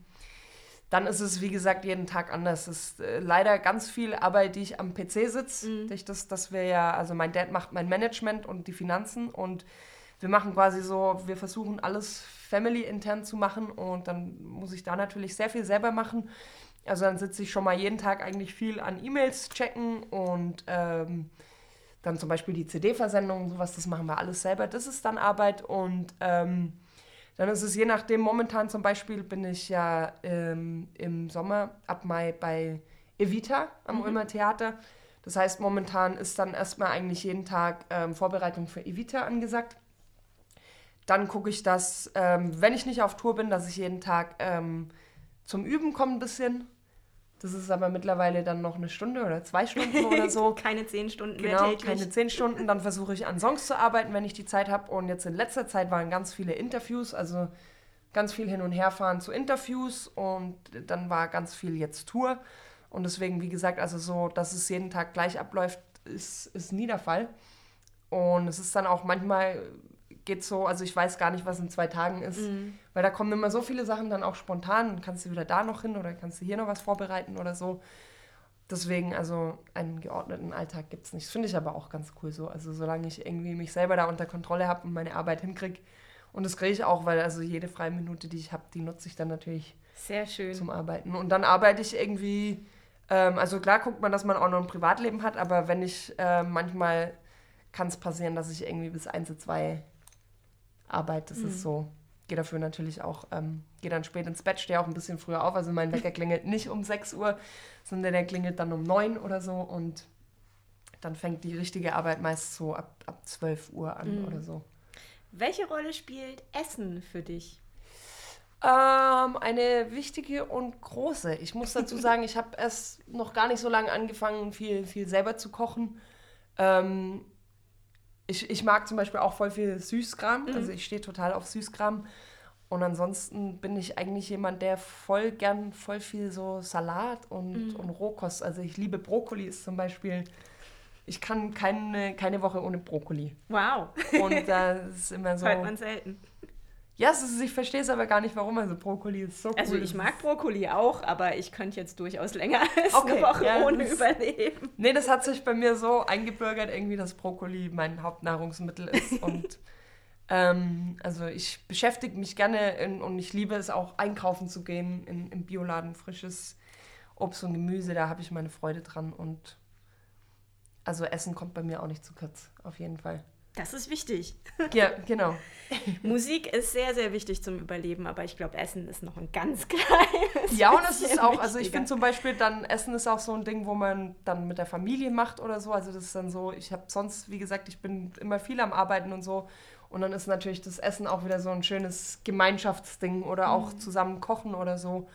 dann ist es, wie gesagt, jeden Tag anders. Es ist äh, leider ganz viel Arbeit, die ich am PC sitze. Durch das, dass wir ja, also mein Dad macht mein Management und die Finanzen und wir machen quasi so, wir versuchen alles family-intern zu machen und dann muss ich da natürlich sehr viel selber machen. Also dann sitze ich schon mal jeden Tag eigentlich viel an E-Mails checken und ähm, dann zum Beispiel die CD-Versendung und sowas, das machen wir alles selber. Das ist dann Arbeit und ähm, dann ist es je nachdem, momentan zum Beispiel bin ich ja ähm, im Sommer ab Mai bei Evita am Ulmer Theater. Das heißt, momentan ist dann erstmal eigentlich jeden Tag ähm, Vorbereitung für Evita angesagt. Dann gucke ich, dass, ähm, wenn ich nicht auf Tour bin, dass ich jeden Tag ähm, zum Üben komme ein bisschen. Das ist aber mittlerweile dann noch eine Stunde oder zwei Stunden oder so. Keine zehn Stunden Genau, mehr täglich. keine zehn Stunden. Dann versuche ich an Songs zu arbeiten, wenn ich die Zeit habe. Und jetzt in letzter Zeit waren ganz viele Interviews, also ganz viel hin und her fahren zu Interviews. Und dann war ganz viel jetzt Tour. Und deswegen, wie gesagt, also so, dass es jeden Tag gleich abläuft, ist, ist nie der Fall. Und es ist dann auch manchmal geht so, also ich weiß gar nicht, was in zwei Tagen ist, weil da kommen immer so viele Sachen dann auch spontan. Kannst du wieder da noch hin oder kannst du hier noch was vorbereiten oder so. Deswegen, also einen geordneten Alltag gibt es nicht. Das finde ich aber auch ganz cool so. Also solange ich irgendwie mich selber da unter Kontrolle habe und meine Arbeit hinkriege. Und das kriege ich auch, weil also jede freie Minute, die ich habe, die nutze ich dann natürlich Sehr schön. zum Arbeiten. Und dann arbeite ich irgendwie Ähm, also klar guckt man, dass man auch noch ein Privatleben hat, aber wenn ich äh, manchmal kann es passieren, dass ich irgendwie bis 1 zu 2 arbeite. Das ist so. Gehe dafür natürlich auch, ähm, gehe dann spät ins Bett, stehe auch ein bisschen früher auf. Also mein Wecker klingelt nicht um 6 Uhr, sondern der klingelt dann um 9 oder so und dann fängt die richtige Arbeit meist so ab, ab 12 Uhr an oder so. Welche Rolle spielt Essen für dich? Ähm, eine wichtige und große. Ich muss dazu sagen, ich habe erst noch gar nicht so lange angefangen, viel, viel selber zu kochen. Ähm, ich, ich mag zum Beispiel auch voll viel Süßkram. Also ich stehe total auf Süßkram. Und ansonsten bin ich eigentlich jemand, der voll gern voll viel so Salat und, und Rohkost. Also ich liebe Brokkoli ist zum Beispiel. Ich kann keine, keine Woche ohne Brokkoli. Wow, Und das ist immer so. hört man selten. Ja, ist, ich verstehe es aber gar nicht, warum. Also Brokkoli ist so cool. Also ich mag Brokkoli auch, aber ich könnte jetzt durchaus länger als Okay, eine Woche ja, ohne das- überleben. Nee, das hat sich bei mir so eingebürgert, irgendwie, dass Brokkoli mein Hauptnahrungsmittel ist. Und ähm, also ich beschäftige mich gerne in, und ich liebe es auch, einkaufen zu gehen in, im Bioladen, frisches Obst und Gemüse, da habe ich meine Freude dran. Und also Essen kommt bei mir auch nicht zu kurz, auf jeden Fall. Das ist wichtig. Ja, genau. Musik ist sehr, sehr wichtig zum Überleben, aber ich glaube, Essen ist noch ein ganz kleines. Ja, und es ist auch, also ich wichtiger. finde zum Beispiel dann, Essen ist auch so ein Ding, wo man dann mit der Familie macht oder so. Also das ist dann so, ich habe sonst, wie gesagt, ich bin immer viel am Arbeiten und so. Und dann ist natürlich das Essen auch wieder so ein schönes Gemeinschaftsding oder auch Mhm. zusammen kochen oder so.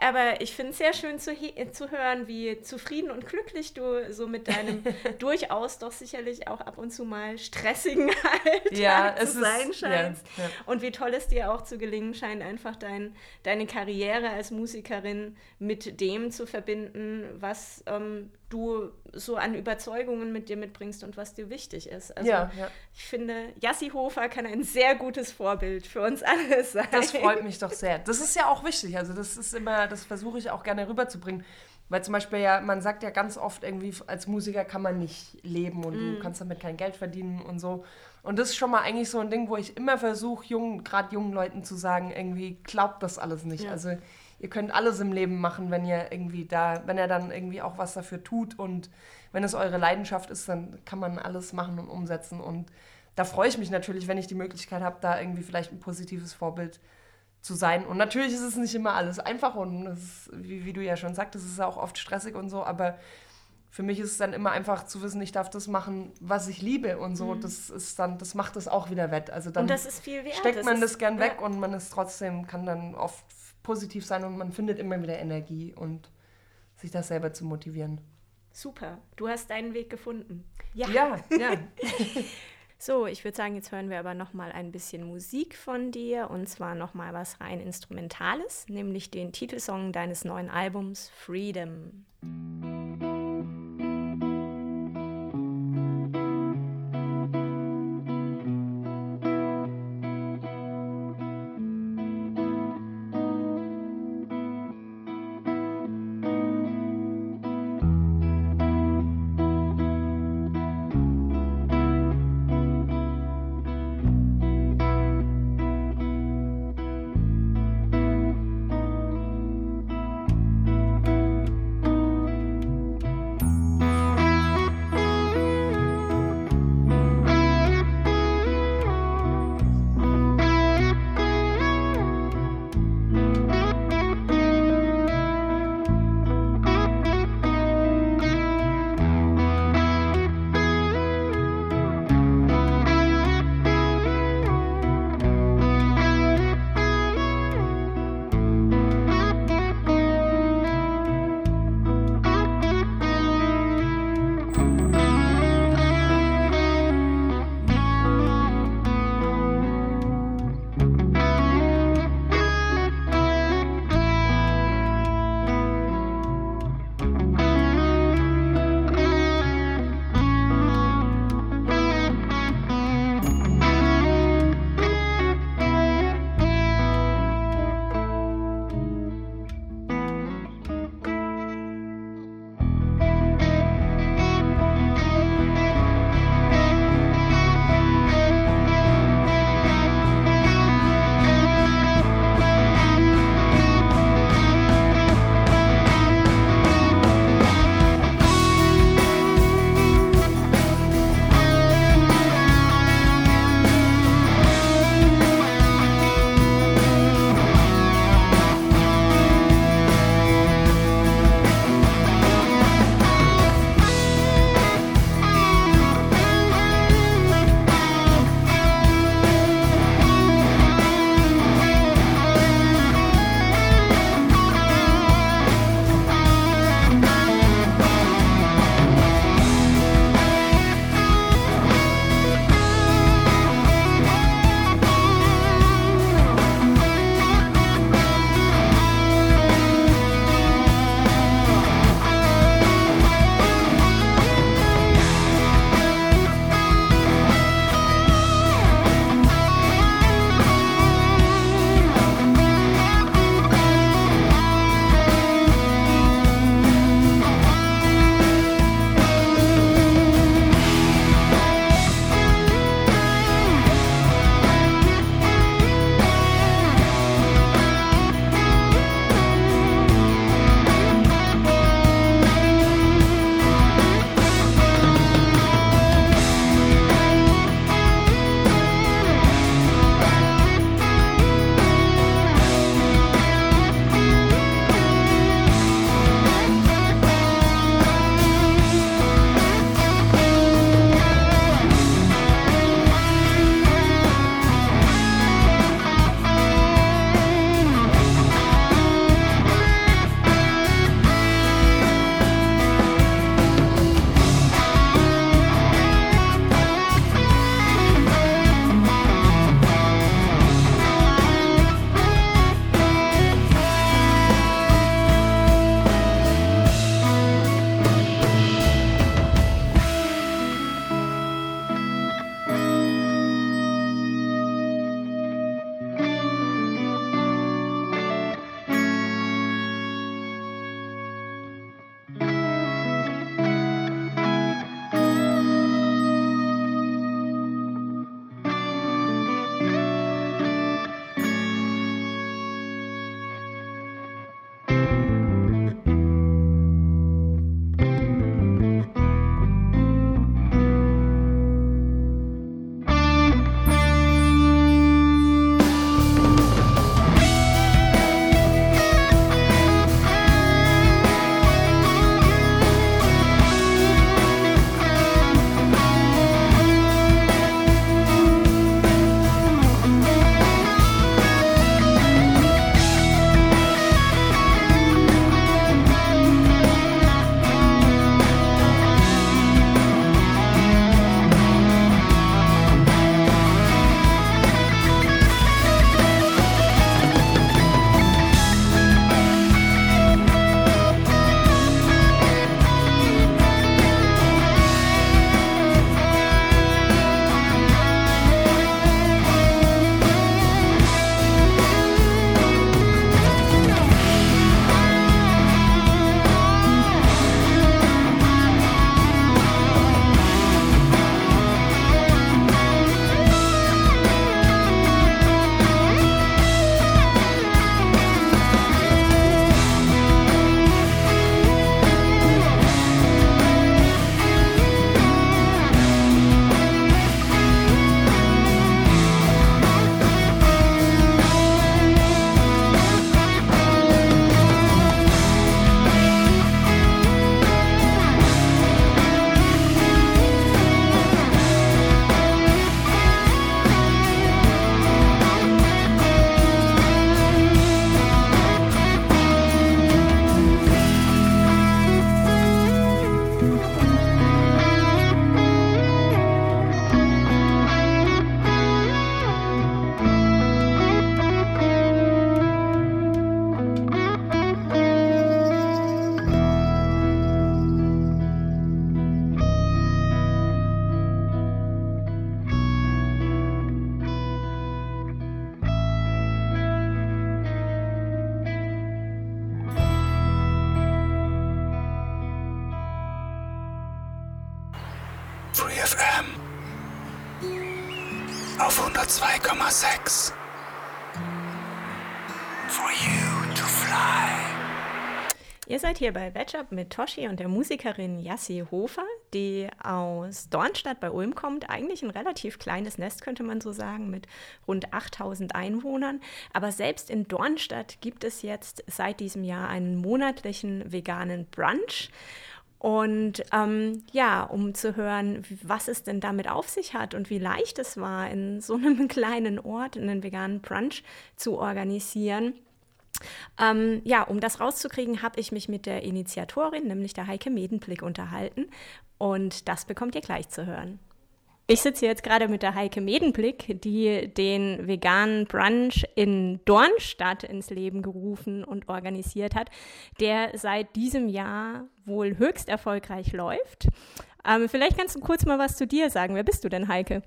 Aber ich finde es sehr schön zu, he- zu hören, wie zufrieden und glücklich du so mit deinem durchaus doch sicherlich auch ab und zu mal stressigen Alltag Ja, zu es ist- sein ja, scheinst. ja. Und wie toll es dir auch zu gelingen scheint, einfach dein, deine Karriere als Musikerin mit dem zu verbinden, was ähm, du so an Überzeugungen mit dir mitbringst und was dir wichtig ist. Also Ja, ja. ich finde, Jassi Hofer kann ein sehr gutes Vorbild für uns alle sein. Das freut mich doch sehr. Das ist ja auch wichtig. Also das ist immer, das versuche ich auch gerne rüberzubringen. Weil zum Beispiel ja, man sagt ja ganz oft irgendwie, als Musiker kann man nicht leben und Mm. du kannst damit kein Geld verdienen und so. Und das ist schon mal eigentlich so ein Ding, wo ich immer versuche, jungen, gerade jungen Leuten zu sagen, irgendwie glaubt das alles nicht. Ja. Also ihr könnt alles im Leben machen, wenn ihr irgendwie da, wenn ihr dann irgendwie auch was dafür tut und wenn es eure Leidenschaft ist, dann kann man alles machen und umsetzen. Und da freue ich mich natürlich, wenn ich die Möglichkeit habe, da irgendwie vielleicht ein positives Vorbild zu sein. Und natürlich ist es nicht immer alles einfach und es ist, wie, wie du ja schon sagtest, es ist auch oft stressig und so, aber für mich ist es dann immer einfach zu wissen, ich darf das machen, was ich liebe und so. Das ist dann, das macht das auch wieder wett. Also dann und das ist viel wert. steckt man das gern ja, weg und man ist trotzdem, kann dann oft positiv sein und man findet immer wieder Energie und sich das selber zu motivieren. Super, du hast deinen Weg gefunden. Ja, ja. So, ich würde sagen, jetzt hören wir aber noch mal ein bisschen Musik von dir und zwar noch mal was rein Instrumentales, nämlich den Titelsong deines neuen Albums. Freedom hier bei Wetchup mit Toshi und der Musikerin Yassi Hofer, die aus Dornstadt bei Ulm kommt. Eigentlich ein relativ kleines Nest, könnte man so sagen, mit rund 8000 Einwohnern. Aber selbst in Dornstadt gibt es jetzt seit diesem Jahr einen monatlichen veganen Brunch. Und ähm, ja, um zu hören, was es denn damit auf sich hat und wie leicht es war, in so einem kleinen Ort einen veganen Brunch zu organisieren. Ähm, ja, um das rauszukriegen, habe ich mich mit der Initiatorin, nämlich der Heike Medenblick, unterhalten. Und das bekommt ihr gleich zu hören. Ich sitze jetzt gerade mit der Heike Medenblick, die den veganen Brunch in Dornstadt ins Leben gerufen und organisiert hat, der seit diesem Jahr wohl höchst erfolgreich läuft. Ähm, vielleicht kannst du kurz mal was zu dir sagen. Wer bist du denn, Heike?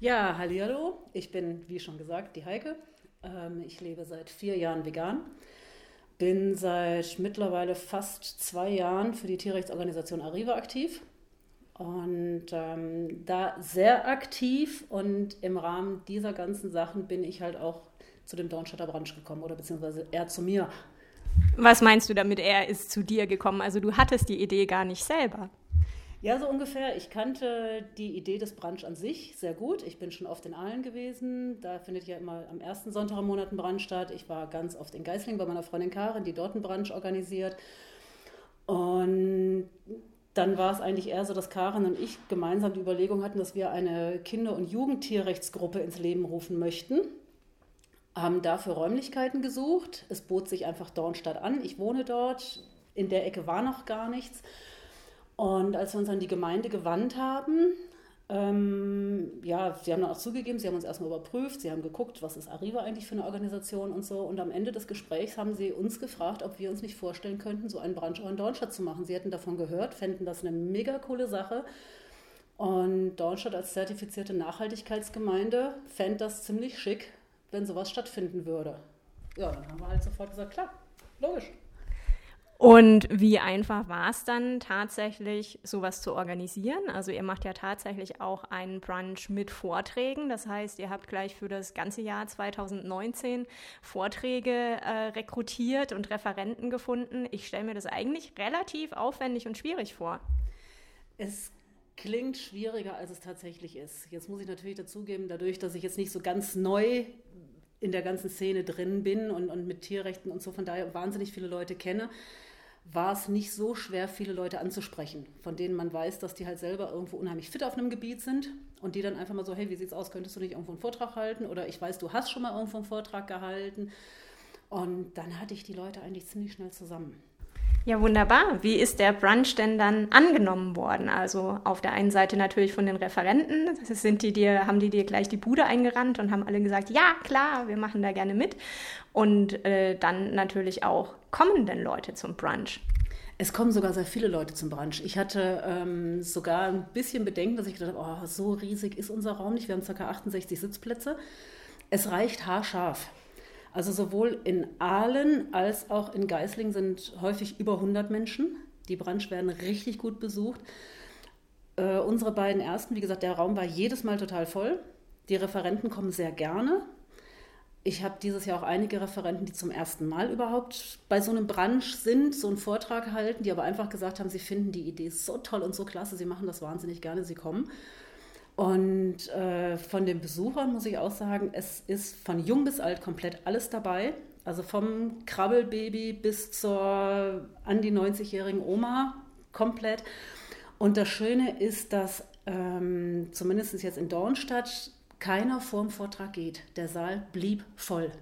Ja, hallo. Ich bin, wie schon gesagt, die Heike. Ähm, ich lebe seit vier Jahren vegan. Bin seit mittlerweile fast zwei Jahren für die Tierrechtsorganisation Arriva aktiv und ähm, da sehr aktiv und im Rahmen dieser ganzen Sachen bin ich halt auch zu dem Dornstadter Brunch gekommen oder beziehungsweise er zu mir. Was meinst du damit, er ist zu dir gekommen? Also du hattest die Idee gar nicht selber. Ja, so ungefähr. Ich kannte die Idee des Brunch an sich sehr gut. Ich bin schon oft in Aalen gewesen. Da findet ja immer am ersten Sonntag im Monat ein Brunch statt. Ich war ganz oft in Geisling bei meiner Freundin Karin, die dort einen Brunch organisiert. Und dann war es eigentlich eher so, dass Karin und ich gemeinsam die Überlegung hatten, dass wir eine Kinder- und Jugendtierrechtsgruppe ins Leben rufen möchten. Haben dafür Räumlichkeiten gesucht. Es bot sich einfach Dornstadt an. Ich wohne dort. In der Ecke war noch gar nichts. Und als wir uns an die Gemeinde gewandt haben, ähm, ja, sie haben dann auch zugegeben, sie haben uns erstmal überprüft, sie haben geguckt, was ist Arriva eigentlich für eine Organisation und so. Und am Ende des Gesprächs haben sie uns gefragt, ob wir uns nicht vorstellen könnten, so einen Brunch auch in Dornstadt zu machen. Sie hätten davon gehört, fänden das eine mega coole Sache. Und Dornstadt als zertifizierte Nachhaltigkeitsgemeinde fände das ziemlich schick, wenn sowas stattfinden würde. Ja, dann haben wir halt sofort gesagt, klar, logisch. Und wie einfach war es dann tatsächlich, sowas zu organisieren? Also ihr macht ja tatsächlich auch einen Brunch mit Vorträgen. Das heißt, ihr habt gleich für das ganze Jahr 2019 Vorträge äh, rekrutiert und Referenten gefunden. Ich stelle mir das eigentlich relativ aufwendig und schwierig vor. Es klingt schwieriger, als es tatsächlich ist. Jetzt muss ich natürlich dazugeben, dadurch, dass ich jetzt nicht so ganz neu in der ganzen Szene drin bin und, und mit Tierrechten und so von daher wahnsinnig viele Leute kenne, war es nicht so schwer, viele Leute anzusprechen, von denen man weiß, dass die halt selber irgendwo unheimlich fit auf einem Gebiet sind und die dann einfach mal so, hey, wie sieht's aus, könntest du nicht irgendwo einen Vortrag halten? Oder ich weiß, du hast schon mal irgendwo einen Vortrag gehalten. Und dann hatte ich die Leute eigentlich ziemlich schnell zusammen. Ja, wunderbar. Wie ist der Brunch denn dann angenommen worden? Also auf der einen Seite natürlich von den Referenten. Sind die dir, haben die dir gleich die Bude eingerannt und haben alle gesagt, ja, klar, wir machen da gerne mit. Und äh, dann natürlich auch, kommen denn Leute zum Brunch? Es kommen sogar sehr viele Leute zum Brunch. Ich hatte ähm, sogar ein bisschen Bedenken, dass ich gedacht habe, oh, so riesig ist unser Raum nicht. Wir haben ca. 68 Sitzplätze. Es reicht haarscharf. Also sowohl in Aalen als auch in Geislingen sind häufig über 100 Menschen. Die Brunch werden richtig gut besucht. Äh, unsere beiden ersten, wie gesagt, der Raum war jedes Mal total voll. Die Referenten kommen sehr gerne. Ich habe dieses Jahr auch einige Referenten, die zum ersten Mal überhaupt bei so einem Brunch sind, so einen Vortrag halten, die aber einfach gesagt haben, sie finden die Idee so toll und so klasse, sie machen das wahnsinnig gerne, sie kommen. Und äh, von den Besuchern muss ich auch sagen, es ist von jung bis alt komplett alles dabei. Also vom Krabbelbaby bis zur an die 90-jährigen Oma komplett. Und das Schöne ist, dass ähm, zumindest jetzt in Dornstadt keiner vorm Vortrag geht. Der Saal blieb voll.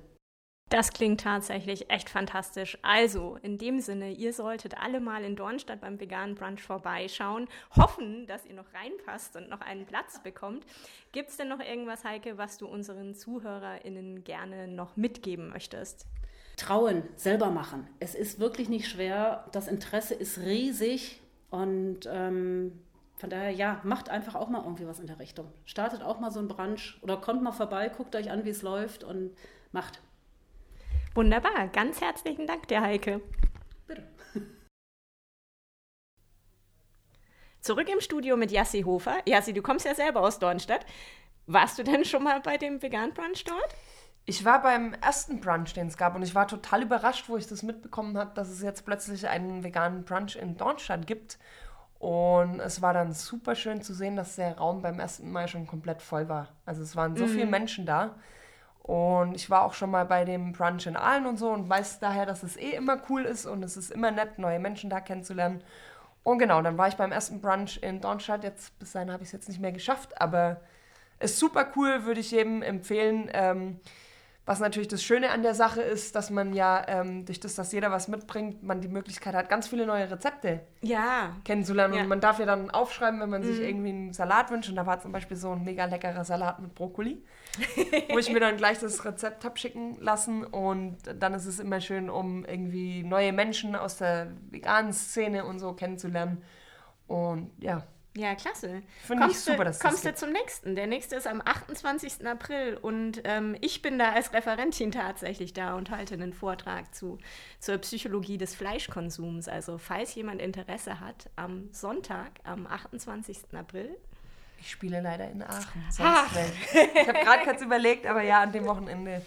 Das klingt tatsächlich echt fantastisch. Also, in dem Sinne, ihr solltet alle mal in Dornstadt beim veganen Brunch vorbeischauen, hoffen, dass ihr noch reinpasst und noch einen Platz bekommt. Gibt es denn noch irgendwas, Heike, was du unseren ZuhörerInnen gerne noch mitgeben möchtest? Trauen, selber machen. Es ist wirklich nicht schwer. Das Interesse ist riesig und ähm, von daher, ja, macht einfach auch mal irgendwie was in der Richtung. Startet auch mal so ein Brunch oder kommt mal vorbei, guckt euch an, wie es läuft und macht. Wunderbar. Ganz herzlichen Dank, der Heike. Bitte. Zurück im Studio mit Jassi Hofer. Jassi, du kommst ja selber aus Dornstadt. Warst du denn schon mal bei dem Vegan Brunch dort? Ich war beim ersten Brunch, den es gab, und ich war total überrascht, wo ich das mitbekommen habe, dass es jetzt plötzlich einen veganen Brunch in Dornstadt gibt. Und es war dann super schön zu sehen, dass der Raum beim ersten Mal schon komplett voll war. Also es waren so Mhm. viele Menschen da. Und ich war auch schon mal bei dem Brunch in Aalen und so und weiß daher, dass es eh immer cool ist und es ist immer nett, neue Menschen da kennenzulernen. Und genau, dann war ich beim ersten Brunch in Dornstadt. Jetzt, bis dahin habe ich es jetzt nicht mehr geschafft, aber ist super cool, würde ich jedem empfehlen. Ähm, was natürlich das Schöne an der Sache ist, dass man ja ähm, durch das, dass jeder was mitbringt, man die Möglichkeit hat, ganz viele neue Rezepte Ja. kennenzulernen. Ja. Und man darf ja dann aufschreiben, wenn man sich irgendwie einen Salat wünscht. Und da war zum Beispiel so ein mega leckerer Salat mit Brokkoli, wo ich mir dann gleich das Rezept habe schicken lassen. Und dann ist es immer schön, um irgendwie neue Menschen aus der veganen Szene und so kennenzulernen. Und ja, Ja, klasse. Finde ich Kommst super, du, dass das Kommst du gibt. zum nächsten? Der nächste ist am 28. April und ähm, ich bin da als Referentin tatsächlich da und halte einen Vortrag zu, zur Psychologie des Fleischkonsums. Also falls jemand Interesse hat, am Sonntag, am 28. April. ich spiele leider in Aachen. Ach. Sonst ich habe gerade kurz überlegt, aber ja, an dem Wochenende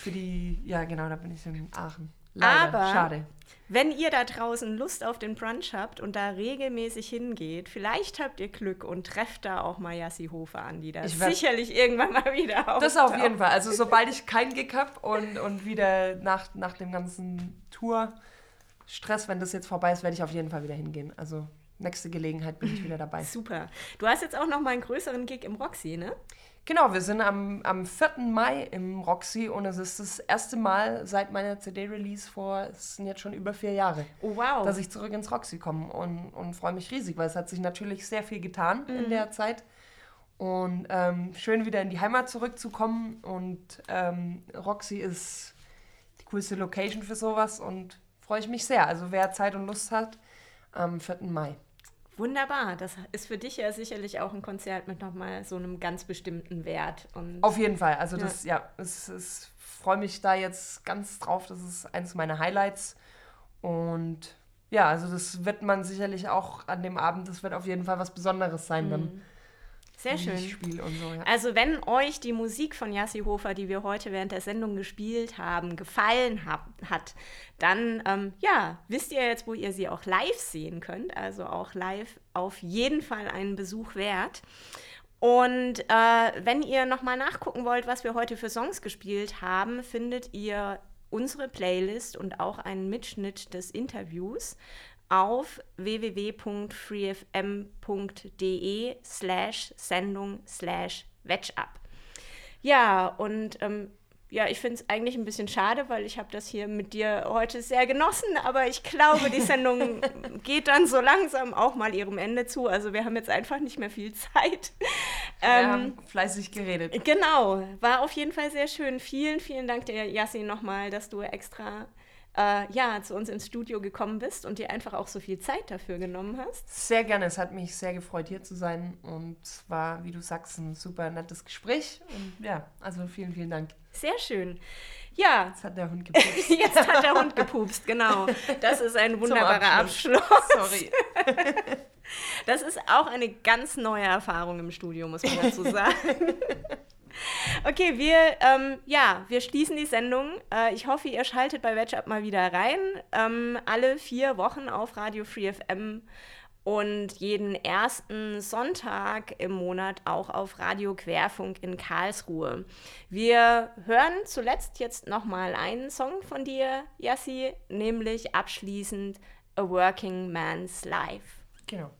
für die, ja genau, da bin ich in Aachen. Leider, Aber- schade. Wenn ihr da draußen Lust auf den Brunch habt und da regelmäßig hingeht, vielleicht habt ihr Glück und trefft da auch mal Jassi Hofer an, die da sicherlich irgendwann mal wieder Das auf auftaucht. jeden Fall. Also sobald ich keinen Gig habe und, und wieder nach, nach dem ganzen Tour-Stress, wenn das jetzt vorbei ist, werde ich auf jeden Fall wieder hingehen. Also nächste Gelegenheit bin ich wieder dabei. Super. Du hast jetzt auch noch mal einen größeren Gig im Roxy, ne? Genau, wir sind am, am 4. Mai im Roxy und es ist das erste Mal seit meiner CD-Release vor, es sind jetzt schon über vier Jahre, Oh, wow. dass ich zurück ins Roxy komme und, und freue mich riesig, weil es hat sich natürlich sehr viel getan in der Zeit. Und ähm, schön wieder in die Heimat zurückzukommen. Und ähm, Roxy ist die coolste Location für sowas und freue ich mich sehr. Also wer Zeit und Lust hat, am 4. Mai. Wunderbar. Das ist für dich ja sicherlich auch ein Konzert mit nochmal so einem ganz bestimmten Wert. Und Auf jeden Fall. Also Ja. das, ja, es, es freue mich da jetzt ganz drauf. Das ist eines meiner Highlights. Und ja, also das wird man sicherlich auch an dem Abend, das wird auf jeden Fall was Besonderes sein dann. Sehr schön. So, ja. Also wenn euch die Musik von Jassi Hofer, die wir heute während der Sendung gespielt haben, gefallen hab, hat, dann ähm, ja, wisst ihr jetzt, wo ihr sie auch live sehen könnt. Also auch live auf jeden Fall einen Besuch wert. Und äh, wenn ihr nochmal nachgucken wollt, was wir heute für Songs gespielt haben, findet ihr unsere Playlist und auch einen Mitschnitt des Interviews auf www.freefm.de slash Sendung slash Wetchup. Ja, und ähm, ja, ich finde es eigentlich ein bisschen schade, weil ich habe das hier mit dir heute sehr genossen, aber ich glaube, die Sendung geht dann so langsam auch mal ihrem Ende zu. Also wir haben jetzt einfach nicht mehr viel Zeit. Wir Ähm, haben fleißig geredet. Genau, war auf jeden Fall sehr schön. Vielen, vielen Dank dir, Yassin, nochmal, dass du extra äh, ja, zu uns ins Studio gekommen bist und dir einfach auch so viel Zeit dafür genommen hast. Sehr gerne, es hat mich sehr gefreut, hier zu sein. Und es war, wie du sagst, ein super nettes Gespräch. Und ja, also vielen, vielen Dank. Sehr schön. Ja, Jetzt hat der Hund gepupst. jetzt hat der Hund gepupst, genau. Das ist ein wunderbarer Abschluss. Sorry. Das ist auch eine ganz neue Erfahrung im Studio, muss man dazu sagen. Okay, wir, ähm, ja, wir schließen die Sendung. Äh, ich hoffe, ihr schaltet bei Wedge Up mal wieder rein. Ähm, alle vier Wochen auf Radio Free FM und jeden ersten Sonntag im Monat auch auf Radio Querfunk in Karlsruhe. Wir hören zuletzt jetzt nochmal einen Song von dir, Yassi, nämlich abschließend A Working Man's Life. Genau.